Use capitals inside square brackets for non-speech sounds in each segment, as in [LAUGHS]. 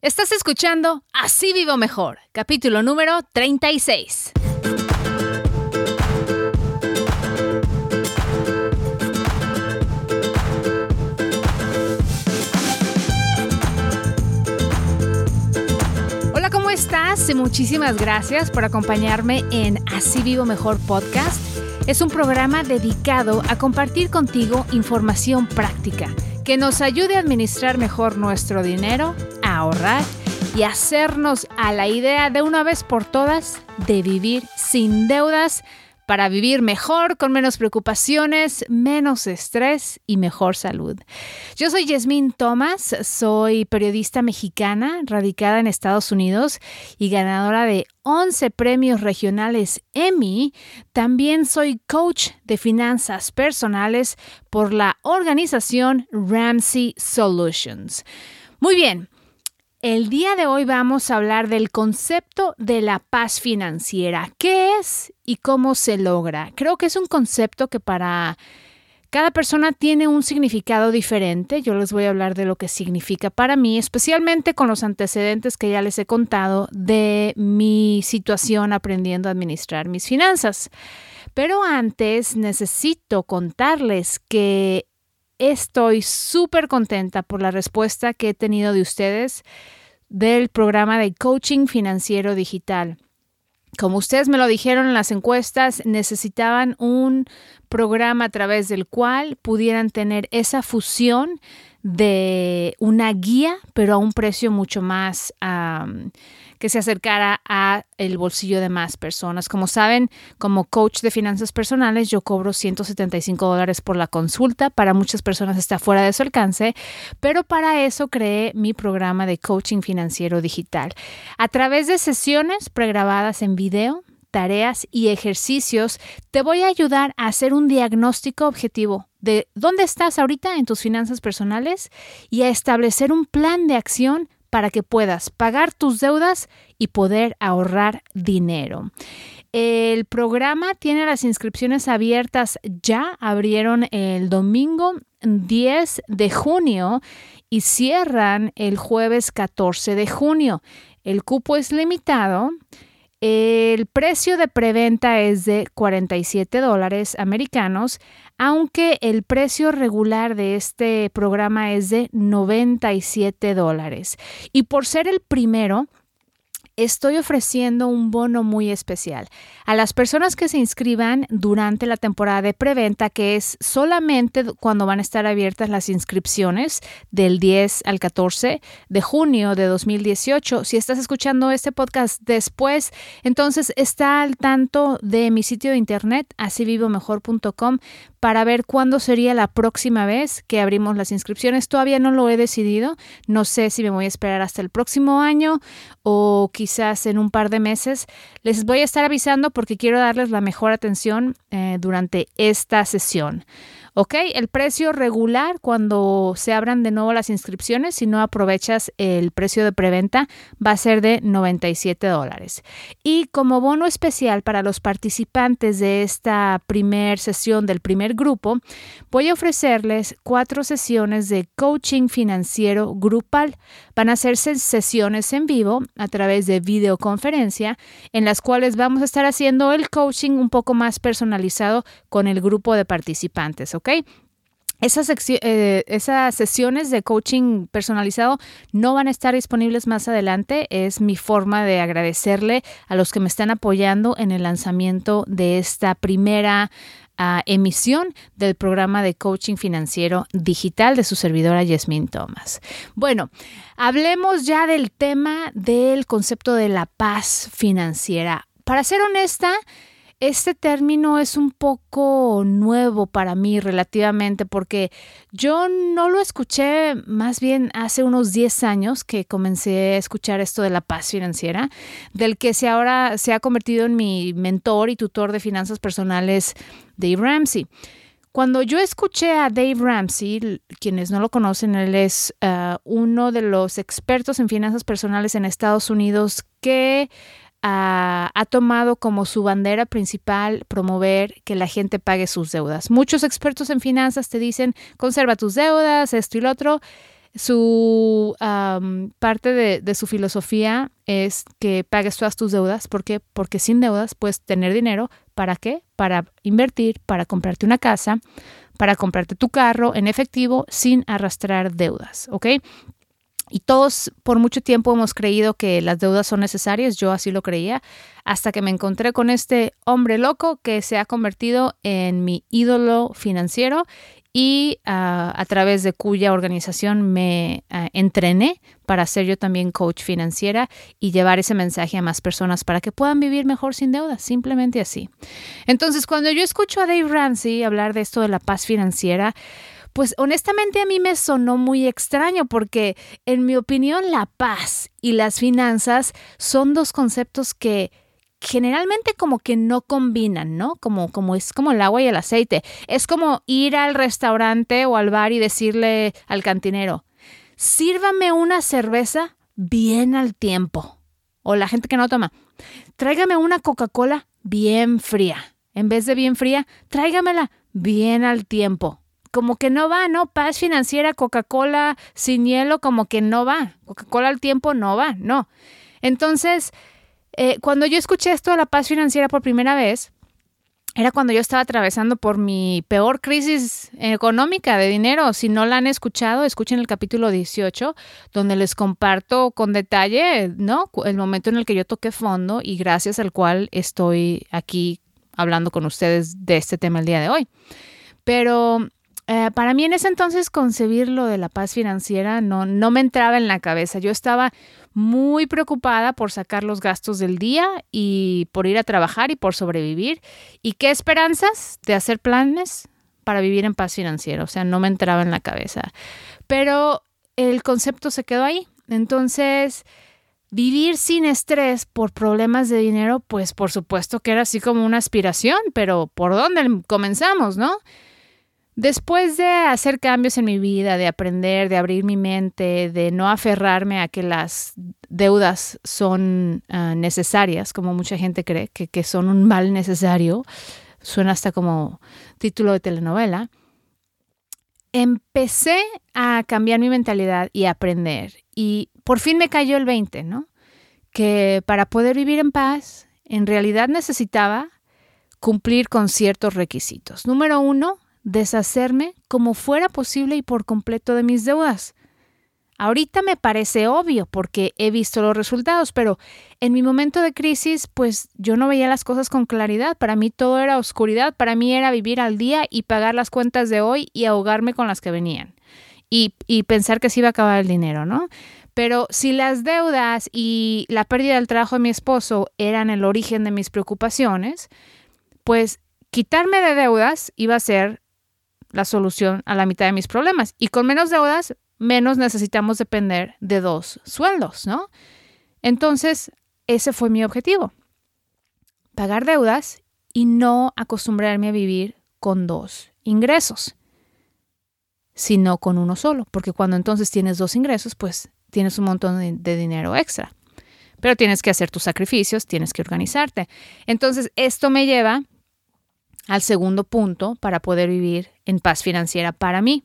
Estás escuchando Así Vivo Mejor, capítulo número 36. Hola, ¿cómo estás? Muchísimas gracias por acompañarme en Así Vivo Mejor podcast. Es un programa dedicado a compartir contigo información práctica que nos ayude a administrar mejor nuestro dinero, ahorrar y hacernos a la idea de una vez por todas de vivir sin deudas para vivir mejor, con menos preocupaciones, menos estrés y mejor salud. Yo soy Yasmín Thomas, soy periodista mexicana radicada en Estados Unidos y ganadora de 11 premios regionales Emmy. También soy coach de finanzas personales por la organización Ramsey Solutions. Muy bien. El día de hoy vamos a hablar del concepto de la paz financiera. ¿Qué es y cómo se logra? Creo que es un concepto que para cada persona tiene un significado diferente. Yo les voy a hablar de lo que significa para mí, especialmente con los antecedentes que ya les he contado de mi situación aprendiendo a administrar mis finanzas. Pero antes necesito contarles que Estoy súper contenta por la respuesta que he tenido de ustedes del programa de coaching financiero digital. Como ustedes me lo dijeron en las encuestas, necesitaban un programa a través del cual pudieran tener esa fusión de una guía, pero a un precio mucho más que se acercara a el bolsillo de más personas. Como saben, como coach de finanzas personales, yo cobro 175 dólares por la consulta. Para muchas personas está fuera de su alcance, pero para eso creé mi programa de coaching financiero digital. A través de sesiones pregrabadas en video, tareas y ejercicios, te voy a ayudar a hacer un diagnóstico objetivo de dónde estás ahorita en tus finanzas personales y a establecer un plan de acción para que puedas pagar tus deudas y poder ahorrar dinero. El programa tiene las inscripciones abiertas ya, abrieron el domingo 10 de junio y cierran el jueves 14 de junio. El cupo es limitado el precio de preventa es de 47 dólares americanos, aunque el precio regular de este programa es de 97 dólares. Y por ser el primero, estoy ofreciendo un bono muy especial a las personas que se inscriban durante la temporada de preventa, que es solamente cuando van a estar abiertas las inscripciones del 10 al 14 de junio de 2018. Si estás escuchando este podcast después, entonces está al tanto de mi sitio de internet, asivivomejor.com, para ver cuándo sería la próxima vez que abrimos las inscripciones. Todavía no lo he decidido. No sé si me voy a esperar hasta el próximo año o quizás en un par de meses. Les voy a estar avisando porque quiero darles la mejor atención eh, durante esta sesión. ¿Ok? El precio regular cuando se abran de nuevo las inscripciones, si no aprovechas el precio de preventa, va a ser de 97 dólares. Y como bono especial para los participantes de esta primer sesión del primer grupo, voy a ofrecerles cuatro sesiones de coaching financiero grupal. Van a hacerse sesiones en vivo a través de videoconferencia en las cuales vamos a estar haciendo el coaching un poco más personalizado con el grupo de participantes, ¿ok? Esas, eh, esas, sesiones de coaching personalizado no van a estar disponibles más adelante. Es mi forma de agradecerle a los que me están apoyando en el lanzamiento de esta primera ah, emisión del programa de coaching financiero digital de su servidora Yasmin Thomas. Bueno, hablemos ya del tema del concepto de la paz financiera. Para ser honesta, este término es un poco nuevo para mí relativamente porque yo no lo escuché más bien hace unos 10 años que comencé a escuchar esto de la paz financiera, del que se ahora se ha convertido en mi mentor y tutor de finanzas personales, Dave Ramsey. Cuando yo escuché a Dave Ramsey, quienes no lo conocen, él es uh, uno de los expertos en finanzas personales en Estados Unidos que ha, tomado como su bandera principal promover que la gente pague sus deudas. Muchos expertos en finanzas te dicen, conserva tus deudas, esto y lo otro. Su parte de, de, su filosofía es que pagues todas tus deudas. ¿Por qué? Porque sin deudas puedes tener dinero. ¿Para qué? Para invertir, para comprarte una casa, para comprarte tu carro en efectivo sin arrastrar deudas. ¿Ok? Y todos por mucho tiempo hemos creído que las deudas son necesarias, yo así lo creía, hasta que me encontré con este hombre loco que se ha convertido en mi ídolo financiero y ah, a través de cuya organización me ah, entrené para ser yo también coach financiera y llevar ese mensaje a más personas para que puedan vivir mejor sin deudas, simplemente así. Entonces, cuando yo escucho a Dave Ramsey hablar de esto de la paz financiera, pues honestamente a mí me sonó muy extraño porque en mi opinión la paz y las finanzas son dos conceptos que generalmente como que no combinan, ¿no? Como, como es como el agua y el aceite. Es como ir al restaurante o al bar y decirle al cantinero, sírvame una cerveza bien al tiempo. O la gente que no toma, tráigame una Coca-Cola bien fría. En vez de bien fría, tráigamela bien al tiempo como que no va, ¿no? Paz financiera, Coca-Cola sin hielo, como que no va. Coca-Cola al tiempo no va, no. Entonces, eh, cuando yo escuché esto de la paz financiera por primera vez, era cuando yo estaba atravesando por mi peor crisis económica de dinero. Si no la han escuchado, escuchen el capítulo 18, donde les comparto con detalle, ¿no? El momento en el que yo toqué fondo y gracias al cual estoy aquí hablando con ustedes de este tema el día de hoy. Pero eh, para mí en ese entonces concebir lo de la paz financiera no, no me entraba en la cabeza. Yo estaba muy preocupada por sacar los gastos del día y por ir a trabajar y por sobrevivir. ¿Y qué esperanzas de hacer planes para vivir en paz financiera? O sea, no me entraba en la cabeza. Pero el concepto se quedó ahí. Entonces, vivir sin estrés por problemas de dinero, pues por supuesto que era así como una aspiración, pero ¿por dónde comenzamos, no? Después de hacer cambios en mi vida, de aprender, de abrir mi mente, de no aferrarme a que las deudas son ah, necesarias, como mucha gente cree, que, que son un mal necesario, suena hasta como título de telenovela, empecé a cambiar mi mentalidad y aprender. Y por fin me cayó el 20, ¿no? Que para poder vivir en paz, en realidad necesitaba cumplir con ciertos requisitos. Número uno, deshacerme como fuera posible y por completo de mis deudas. Ahorita me parece obvio porque he visto los resultados, pero en mi momento de crisis, pues yo no veía las cosas con claridad. Para mí todo era oscuridad, para mí era vivir al día y pagar las cuentas de hoy y ahogarme con las que venían. Y, y pensar que se iba a acabar el dinero, ¿no? Pero si las deudas y la pérdida del trabajo de mi esposo eran el origen de mis preocupaciones, pues quitarme de deudas iba a ser la solución a la mitad de mis problemas. Y con menos deudas, menos necesitamos depender de dos sueldos, ¿no? Entonces, ese fue mi objetivo. Pagar deudas y no acostumbrarme a vivir con dos ingresos, sino con uno solo, porque cuando entonces tienes dos ingresos, pues tienes un montón de, de dinero extra. Pero tienes que hacer tus sacrificios, tienes que organizarte. Entonces, esto me lleva al segundo punto para poder vivir en paz financiera para mí,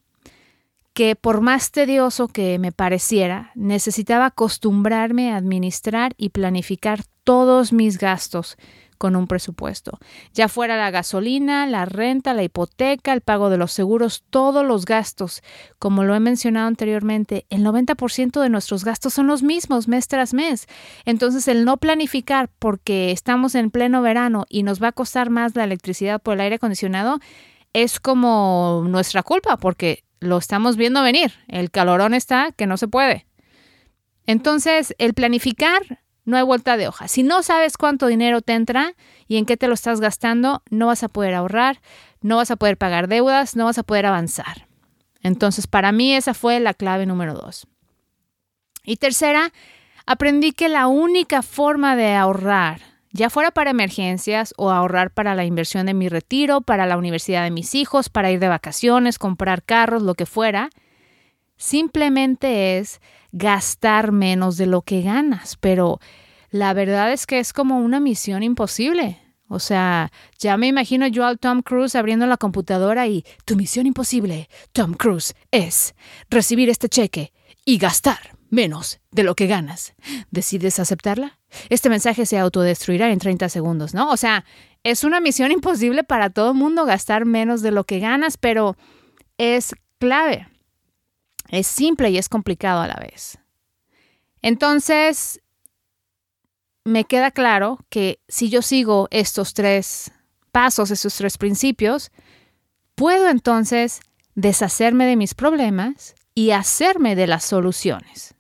que por más tedioso que me pareciera, necesitaba acostumbrarme a administrar y planificar todos mis gastos con un presupuesto, ya fuera la gasolina, la renta, la hipoteca, el pago de los seguros, todos los gastos. Como lo he mencionado anteriormente, el 90% de nuestros gastos son los mismos mes tras mes. Entonces, el no planificar porque estamos en pleno verano y nos va a costar más la electricidad por el aire acondicionado, es como nuestra culpa porque lo estamos viendo venir. El calorón está que no se puede. Entonces, el planificar no hay vuelta de hoja. Si no sabes cuánto dinero te entra y en qué te lo estás gastando, no vas a poder ahorrar, no vas a poder pagar deudas, no vas a poder avanzar. Entonces, para mí esa fue la clave número dos. Y tercera, aprendí que la única forma de ahorrar, ya fuera para emergencias o ahorrar para la inversión de mi retiro, para la universidad de mis hijos, para ir de vacaciones, comprar carros, lo que fuera, simplemente es gastar menos de lo que ganas, pero la verdad es que es como una misión imposible. O sea, ya me imagino yo al Tom Cruise abriendo la computadora y tu misión imposible, Tom Cruise, es recibir este cheque y gastar menos de lo que ganas. ¿Decides aceptarla? Este mensaje se autodestruirá en 30 segundos, ¿no? O sea, es una misión imposible para todo el mundo gastar menos de lo que ganas, pero es clave. Es simple y es complicado a la vez. Entonces, me queda claro que si yo sigo estos tres pasos, estos tres principios, puedo entonces deshacerme de mis problemas y hacerme de las soluciones.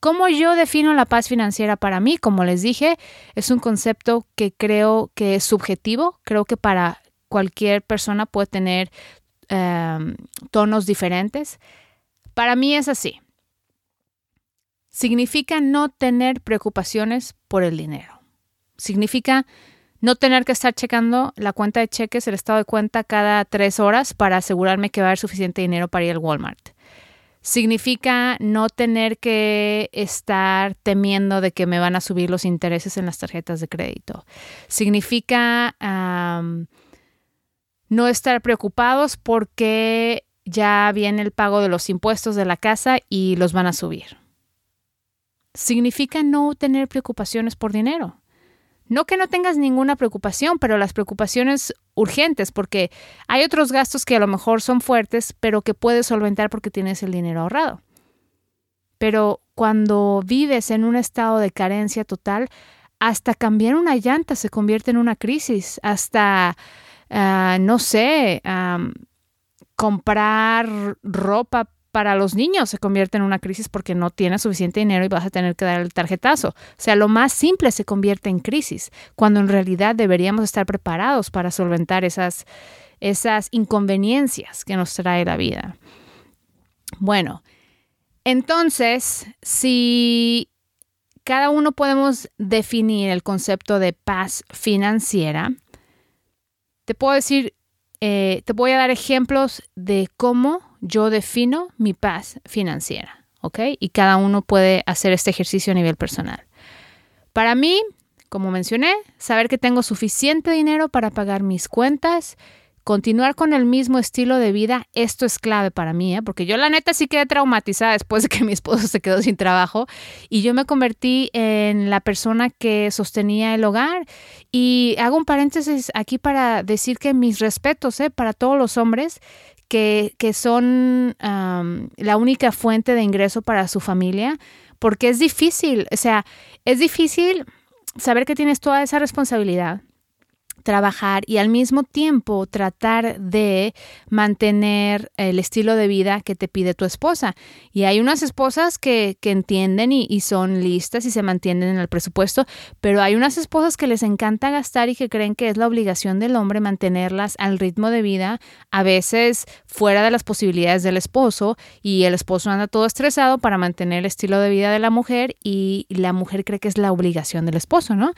¿Cómo yo defino la paz financiera para mí? Como les dije, es un concepto que creo que es subjetivo. Creo que para cualquier persona puede tener em, tonos diferentes. Para mí es así significa no tener preocupaciones por el dinero. Significa no tener que estar checando la cuenta de cheques, el estado de cuenta cada tres horas para asegurarme que va a haber suficiente dinero para ir al Walmart. Significa no tener que estar temiendo de que me van a subir los intereses en las tarjetas de crédito. Significa no estar preocupados porque ya viene el pago de los impuestos de la casa y los van a subir significa no tener preocupaciones por dinero. No que no tengas ninguna preocupación, pero las preocupaciones urgentes, porque hay otros gastos que a lo mejor son fuertes, pero que puedes solventar porque tienes el dinero ahorrado. Pero cuando vives en un estado de carencia total, hasta cambiar una llanta se convierte en una crisis, hasta, ah, no sé, comprar ropa para los niños se convierte en una crisis porque no tienes suficiente dinero y vas a tener que dar el tarjetazo. O sea, lo más simple se convierte en crisis, cuando en realidad deberíamos estar preparados para solventar esas, esas inconveniencias que nos trae la vida. Bueno, entonces, si cada uno podemos definir el concepto de paz financiera, te puedo decir, eh, te voy a dar ejemplos de cómo yo defino mi paz financiera, ¿ok? Y cada uno puede hacer este ejercicio a nivel personal. Para mí, como mencioné, saber que tengo suficiente dinero para pagar mis cuentas, continuar con el mismo estilo de vida, esto es clave para mí, ¿eh? porque yo la neta sí quedé traumatizada después de que [LAUGHS] mi esposo se quedó sin trabajo y yo me convertí en la persona que sostenía el hogar. Y hago un paréntesis aquí para decir que mis respetos ¿eh? para todos los hombres que, son la única fuente de ingreso para su familia, porque es difícil, o sea, es difícil saber que tienes toda esa responsabilidad trabajar y al mismo tiempo tratar de mantener el estilo de vida que te pide tu esposa. Y hay unas esposas que, entienden y, y, son listas y se mantienen en el presupuesto, pero hay unas esposas que les encanta gastar y que creen que es la obligación del hombre mantenerlas al ritmo de vida, a veces fuera de las posibilidades del esposo y el esposo anda todo estresado para mantener el estilo de vida de la mujer y la mujer cree que es la obligación del esposo, ¿no?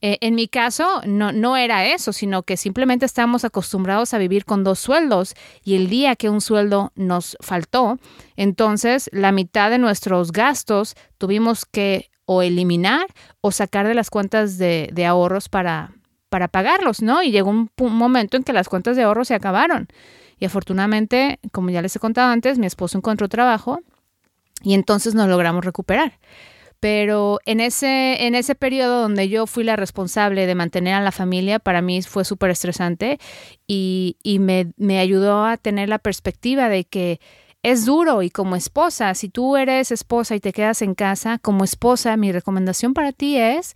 Eh, en mi caso, no, no era eso, sino que simplemente estábamos acostumbrados a vivir con dos sueldos y el día que un sueldo nos faltó, entonces la mitad de nuestros gastos tuvimos que o eliminar o sacar de las cuentas de, ahorros para, para pagarlos, ¿no? Y llegó un, momento en que las cuentas de ahorro se acabaron. Y afortunadamente, como ya les he contado antes, mi esposo encontró trabajo y entonces nos logramos recuperar. Pero en ese, en ese periodo donde yo fui la responsable de mantener a la familia, para mí fue súper estresante y, y me, me ayudó a tener la perspectiva de que es duro y como esposa, si tú eres esposa y te quedas en casa, como esposa, mi recomendación para ti es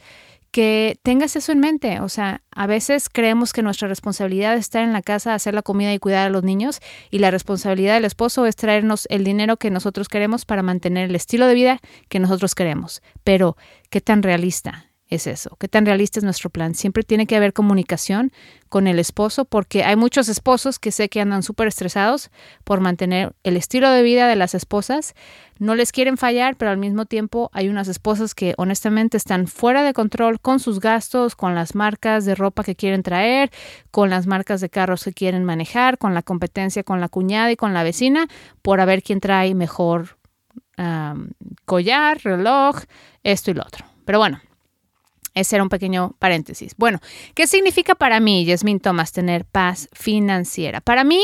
que tengas eso en mente. O sea, a veces creemos que nuestra responsabilidad es estar en la casa, hacer la comida y cuidar a los niños y la responsabilidad del esposo es traernos el dinero que nosotros queremos para mantener el estilo de vida que nosotros queremos. Pero, ¿qué tan realista es eso? ¿Qué tan realista es nuestro plan? Siempre tiene que haber comunicación con el esposo porque hay muchos esposos que sé que andan súper estresados por mantener el estilo de vida de las esposas. No les quieren fallar, pero al mismo tiempo hay unas esposas que honestamente están fuera de control con sus gastos, con las marcas de ropa que quieren traer, con las marcas de carros que quieren manejar, con la competencia con la cuñada y con la vecina por ver quién trae mejor collar, reloj, esto y lo otro. Pero bueno, Ese era un pequeño paréntesis. Bueno, ¿qué significa para mí, Yasmin Thomas, tener paz financiera? Para mí,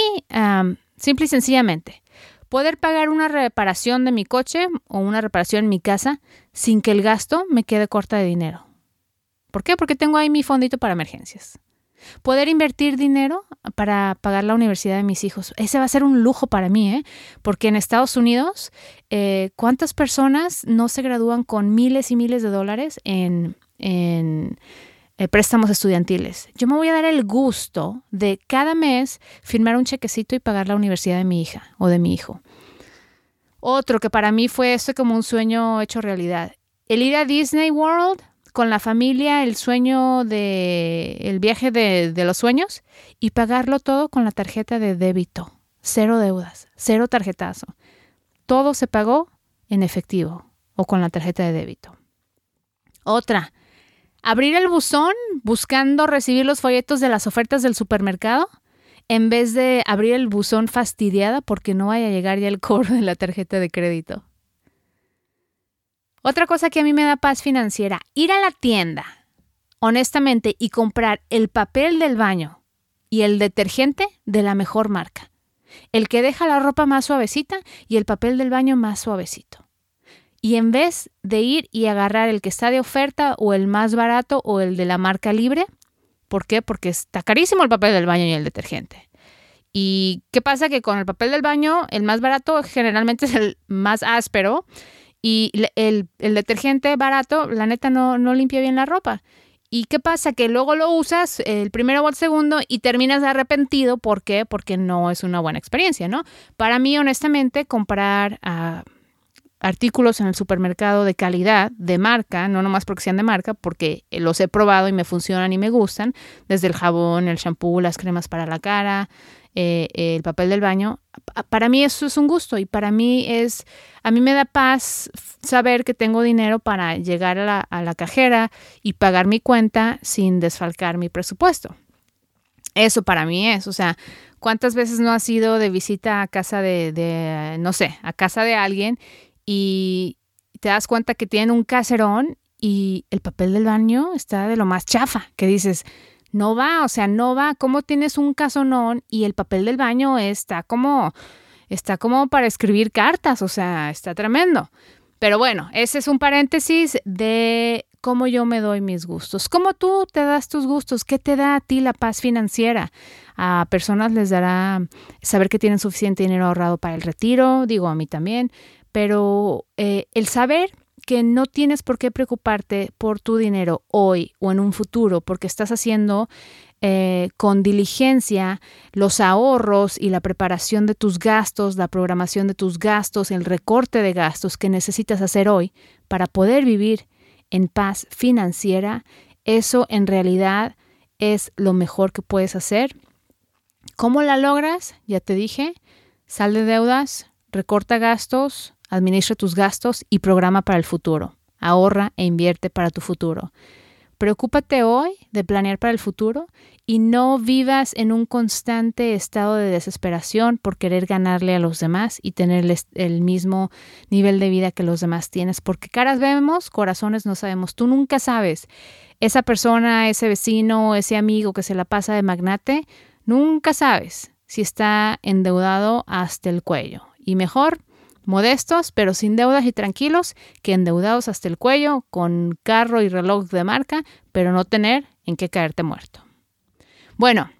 simple y sencillamente, poder pagar una reparación de mi coche o una reparación en mi casa sin que el gasto me quede corta de dinero. ¿Por qué? Porque tengo ahí mi fondito para emergencias. Poder invertir dinero para pagar la universidad de mis hijos. Ese va a ser un lujo para mí, ¿eh? Porque en Estados Unidos, eh, ¿cuántas personas no se gradúan con miles y miles de dólares en, en eh, préstamos estudiantiles? Yo me voy a dar el gusto de cada mes firmar un chequecito y pagar la universidad de mi hija o de mi hijo. Otro que para mí fue esto como un sueño hecho realidad. El ir a Disney World con la familia el sueño de el viaje de, de, los sueños y pagarlo todo con la tarjeta de débito. Cero deudas, cero tarjetazo. Todo se pagó en efectivo o con la tarjeta de débito. Otra, abrir el buzón buscando recibir los folletos de las ofertas del supermercado en vez de abrir el buzón fastidiada porque no vaya a llegar ya el cobro de la tarjeta de crédito. Otra cosa que a mí me da paz financiera, ir a la tienda, honestamente, y comprar el papel del baño y el detergente de la mejor marca. El que deja la ropa más suavecita y el papel del baño más suavecito. Y en vez de ir y agarrar el que está de oferta o el más barato o el de la marca libre, ¿por qué? Porque está carísimo el papel del baño y el detergente. ¿Y qué pasa? Que con el papel del baño, el más barato generalmente [LAUGHS] es el más áspero y el, detergente barato, la neta, no, no limpia bien la ropa. ¿Y qué pasa? Que luego lo usas el primero o el segundo y terminas arrepentido. ¿Por qué? Porque no es una buena experiencia, ¿no? Para mí, honestamente, comprar ah, artículos en el supermercado de calidad, de marca, no nomás porque sean de marca, porque los he probado y me funcionan y me gustan, desde el jabón, el shampoo, las cremas para la cara, eh, el papel del baño, para mí eso es un gusto y para mí es, a mí me da paz saber que tengo dinero para llegar a la, cajera y pagar mi cuenta sin desfalcar mi presupuesto. Eso para mí es, o sea, ¿cuántas veces no has ido de visita a casa de, de, no sé, a casa de alguien y te das cuenta que tienen un caserón y el papel del baño está de lo más chafa, que dices, no va, o sea, no va. ¿Cómo tienes un casonón y el papel del baño está como, está como para escribir cartas? O sea, está tremendo. Pero bueno, ese es un paréntesis de cómo yo me doy mis gustos. ¿Cómo tú te das tus gustos? ¿Qué te da a ti la paz financiera? A personas les dará saber que tienen suficiente dinero ahorrado para el retiro, digo a mí también, pero eh, el saber que no tienes por qué preocuparte por tu dinero hoy o en un futuro porque estás haciendo eh, con diligencia los ahorros y la preparación de tus gastos, la programación de tus gastos, el recorte de gastos que necesitas hacer hoy para poder vivir en paz financiera, eso en realidad es lo mejor que puedes hacer. ¿Cómo la logras? Ya te dije, sal de deudas, recorta gastos, Administra tus gastos y programa para el futuro. Ahorra e invierte para tu futuro. Preocúpate hoy de planear para el futuro y no vivas en un constante estado de desesperación por querer ganarle a los demás y tener el mismo nivel de vida que los demás tienes. Porque caras vemos, corazones no sabemos. Tú nunca sabes. Esa persona, ese vecino, ese amigo que se la pasa de magnate, nunca sabes si está endeudado hasta el cuello. Y mejor modestos, pero sin deudas y tranquilos, que endeudados hasta el cuello, con carro y reloj de marca, pero no tener en qué caerte muerto. Bueno,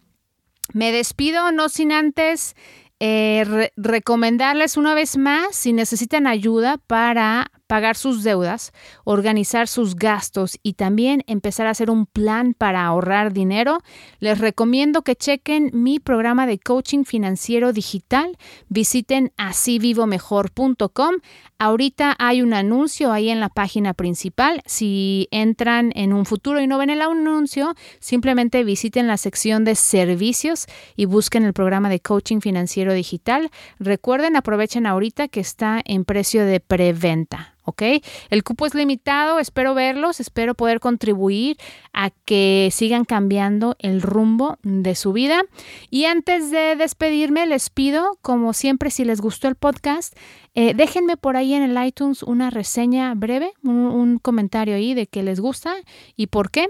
me despido no sin antes eh, recomendarles una vez más si necesitan ayuda para pagar sus deudas, organizar sus gastos y también empezar a hacer un plan para ahorrar dinero, les recomiendo que chequen mi programa de coaching financiero digital. Visiten asivivomejor.com. Ahorita hay un anuncio ahí en la página principal. Si entran en un futuro y no ven el anuncio, simplemente visiten la sección de servicios y busquen el programa de coaching financiero digital. Recuerden, aprovechen ahorita que está en precio de preventa. ¿Ok? El cupo es limitado, espero verlos, espero poder contribuir a que sigan cambiando el rumbo de su vida. Y antes de despedirme, les pido, como siempre, si les gustó el podcast, eh, déjenme por ahí en el iTunes una reseña breve, un, un comentario ahí de qué les gusta y por qué.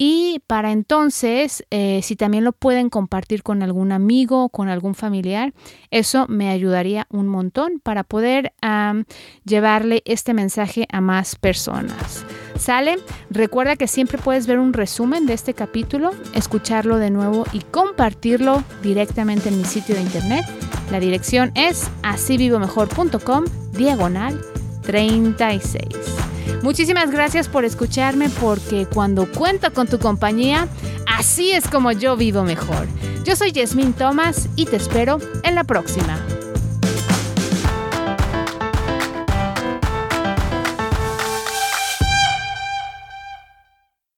Y para entonces, eh, si también lo pueden compartir con algún amigo o con algún familiar, eso me ayudaría un montón para poder llevarle este mensaje a más personas. ¿Sale? Recuerda que siempre puedes ver un resumen de este capítulo, escucharlo de nuevo y compartirlo directamente en mi sitio de internet. La dirección es asivivomejor.com diagonal 36. Muchísimas gracias por escucharme porque cuando cuento con tu compañía, así es como yo vivo mejor. Yo soy Yasmín Thomas y te espero en la próxima.